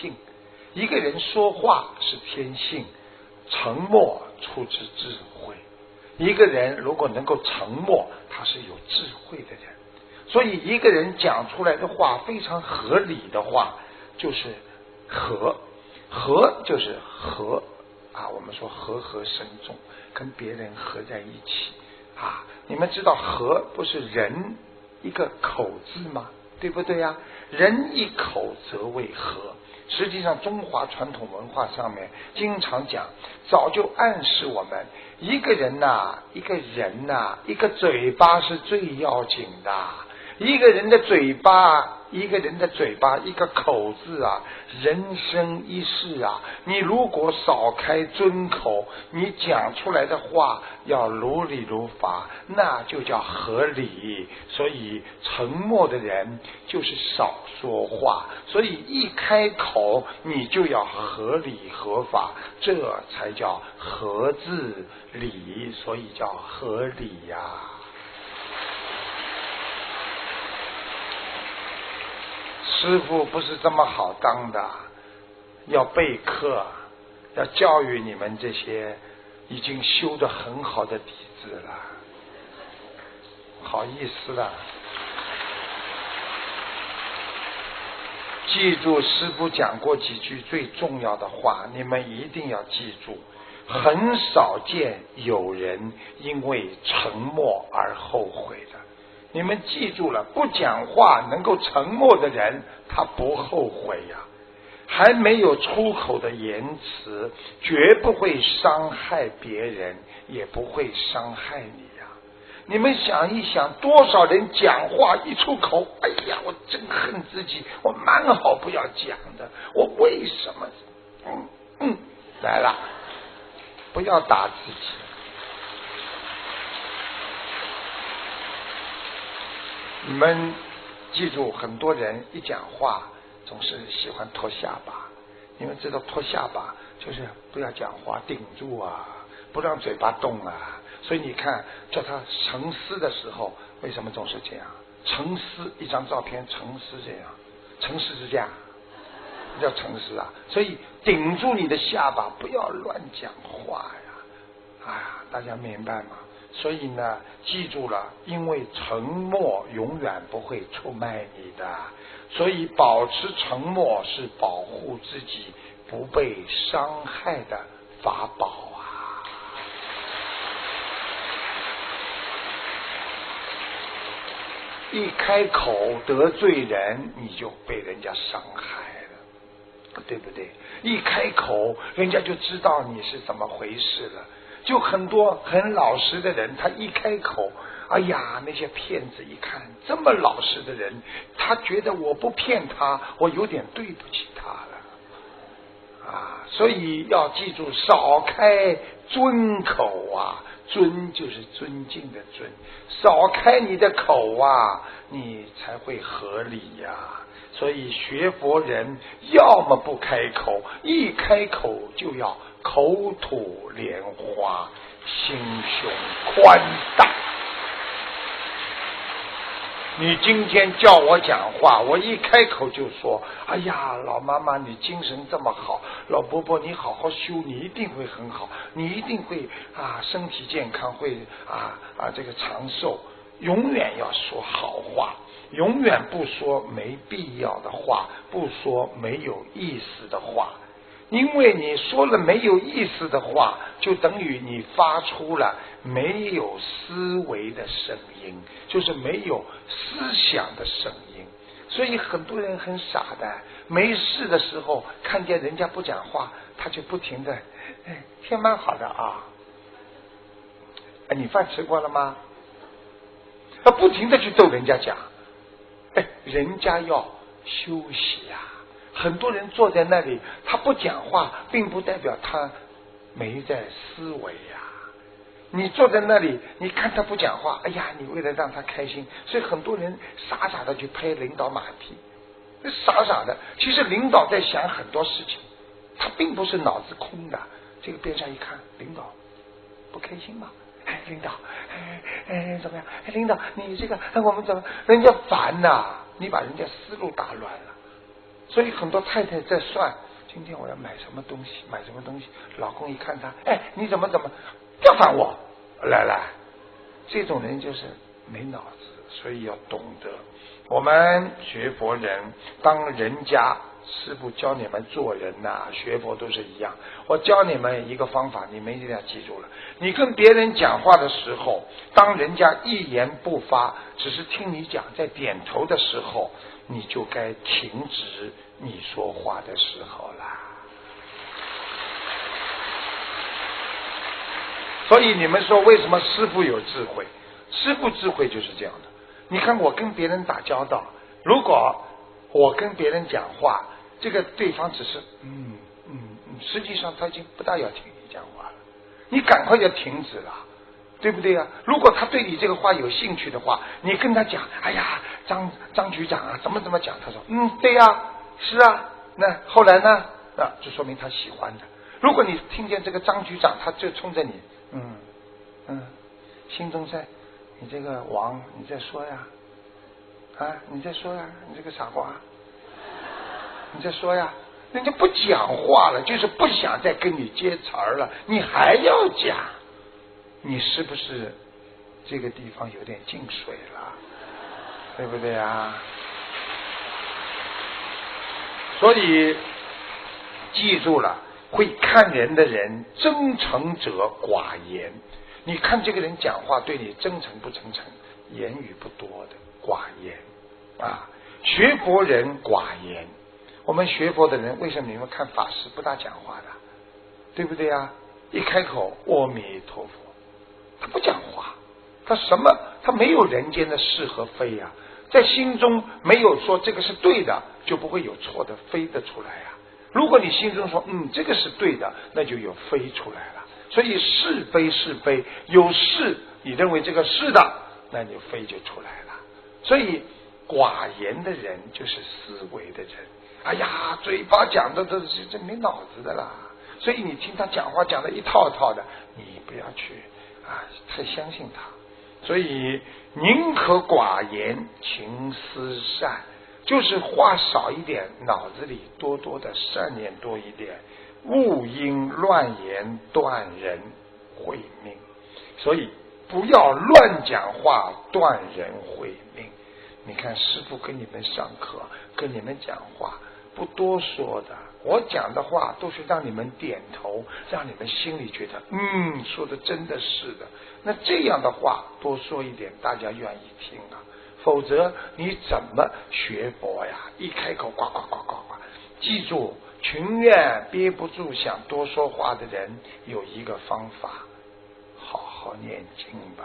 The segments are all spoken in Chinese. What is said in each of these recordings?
性。一个人说话是天性，沉默出自智慧。一个人如果能够沉默，他是有智慧的人。所以，一个人讲出来的话非常合理的话，就是和和就是和啊。我们说和和声重，跟别人合在一起啊。你们知道和不是人一个口字吗？对不对呀？人一口则为和。实际上，中华传统文化上面经常讲，早就暗示我们，一个人呐，一个人呐，一个嘴巴是最要紧的。一个人的嘴巴，一个人的嘴巴，一个口字啊，人生一世啊，你如果少开尊口，你讲出来的话要如理如法，那就叫合理。所以沉默的人就是少说话，所以一开口你就要合理合法，这才叫合字理，所以叫合理呀。师傅不是这么好当的，要备课，要教育你们这些已经修的很好的弟子了。好意思了，记住师傅讲过几句最重要的话，你们一定要记住。很少见有人因为沉默而后悔的。你们记住了，不讲话能够沉默的人，他不后悔呀。还没有出口的言辞，绝不会伤害别人，也不会伤害你呀。你们想一想，多少人讲话一出口，哎呀，我真恨自己，我蛮好不要讲的，我为什么？嗯嗯，来了，不要打自己。你们记住，很多人一讲话总是喜欢托下巴。你们知道托下巴就是不要讲话，顶住啊，不让嘴巴动啊。所以你看，叫他沉思的时候，为什么总是这样？沉思一张照片，沉思这样，沉思是这样，叫沉思啊。所以顶住你的下巴，不要乱讲话呀。哎呀，大家明白吗？所以呢，记住了，因为沉默永远不会出卖你的，所以保持沉默是保护自己不被伤害的法宝啊！一开口得罪人，你就被人家伤害了，对不对？一开口，人家就知道你是怎么回事了。就很多很老实的人，他一开口，哎呀，那些骗子一看这么老实的人，他觉得我不骗他，我有点对不起他了，啊，所以要记住，少开尊口啊，尊就是尊敬的尊，少开你的口啊，你才会合理呀。所以学佛人要么不开口，一开口就要。口吐莲花，心胸宽大。你今天叫我讲话，我一开口就说：“哎呀，老妈妈，你精神这么好，老伯伯，你好好修，你一定会很好，你一定会啊，身体健康，会啊啊，这个长寿。永远要说好话，永远不说没必要的话，不说没有意思的话。”因为你说了没有意思的话，就等于你发出了没有思维的声音，就是没有思想的声音。所以很多人很傻的，没事的时候看见人家不讲话，他就不停的，哎，天蛮好的啊，你饭吃过了吗？他不停的去逗人家讲，哎，人家要休息呀。很多人坐在那里，他不讲话，并不代表他没在思维呀。你坐在那里，你看他不讲话，哎呀，你为了让他开心，所以很多人傻傻的去拍领导马屁，傻傻的。其实领导在想很多事情，他并不是脑子空的。这个边上一看，领导不开心吗？哎，领导，哎哎怎么样？哎，领导，你这个我们怎么？人家烦呐，你把人家思路打乱了。所以很多太太在算，今天我要买什么东西，买什么东西。老公一看他，哎，你怎么怎么不要烦我？来来，这种人就是没脑子，所以要懂得。我们学佛人，当人家师傅教你们做人呐，学佛都是一样。我教你们一个方法，你们一定要记住了。你跟别人讲话的时候，当人家一言不发，只是听你讲，在点头的时候，你就该停止你说话的时候啦。所以你们说，为什么师傅有智慧？师傅智慧就是这样的。你看我跟别人打交道，如果我跟别人讲话，这个对方只是嗯嗯，实际上他已经不大要听你讲话了，你赶快就停止了，对不对呀？如果他对你这个话有兴趣的话，你跟他讲，哎呀，张张局长啊，怎么怎么讲？他说，嗯，对呀，是啊，那后来呢？啊，就说明他喜欢的。如果你听见这个张局长，他就冲着你，嗯嗯，心中在。你这个王，你再说呀，啊，你再说呀，你这个傻瓜，你再说呀，人家不讲话了，就是不想再跟你接茬了，你还要讲，你是不是这个地方有点进水了，对不对啊？所以记住了，会看人的人，真诚者寡言。你看这个人讲话对你真诚不真诚？言语不多的寡言啊，学佛人寡言。我们学佛的人为什么你们看法师不大讲话的？对不对啊？一开口阿弥陀佛，不讲话，他什么？他没有人间的是和非呀，在心中没有说这个是对的，就不会有错的非的出来呀。如果你心中说嗯这个是对的，那就有非出来了。所以是非是非，有是，你认为这个是的，那你非就出来了。所以寡言的人就是思维的人。哎呀，嘴巴讲的都是这没脑子的啦。所以你听他讲话讲的一套套的，你不要去啊太相信他。所以宁可寡言，勤思善，就是话少一点，脑子里多多的善念多一点。勿因乱言断人慧命，所以不要乱讲话断人慧命。你看师傅跟你们上课，跟你们讲话不多说的，我讲的话都是让你们点头，让你们心里觉得嗯，说的真的是的。那这样的话多说一点，大家愿意听啊。否则你怎么学佛呀？一开口呱呱呱呱呱，记住。情愿憋不住想多说话的人，有一个方法，好好念经吧。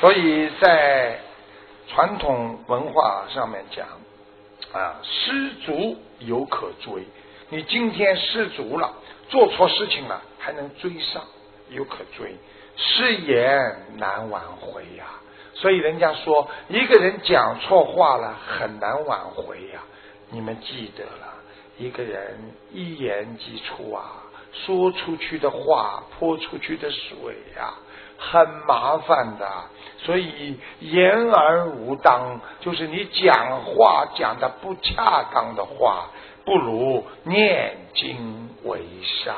所以在传统文化上面讲，啊，失足犹可追。你今天失足了，做错事情了，还能追上，犹可追。失言难挽回呀。所以人家说，一个人讲错话了很难挽回呀。你们记得了，一个人一言既出啊，说出去的话泼出去的水呀，很麻烦的。所以言而无当，就是你讲话讲的不恰当的话，不如念经为上。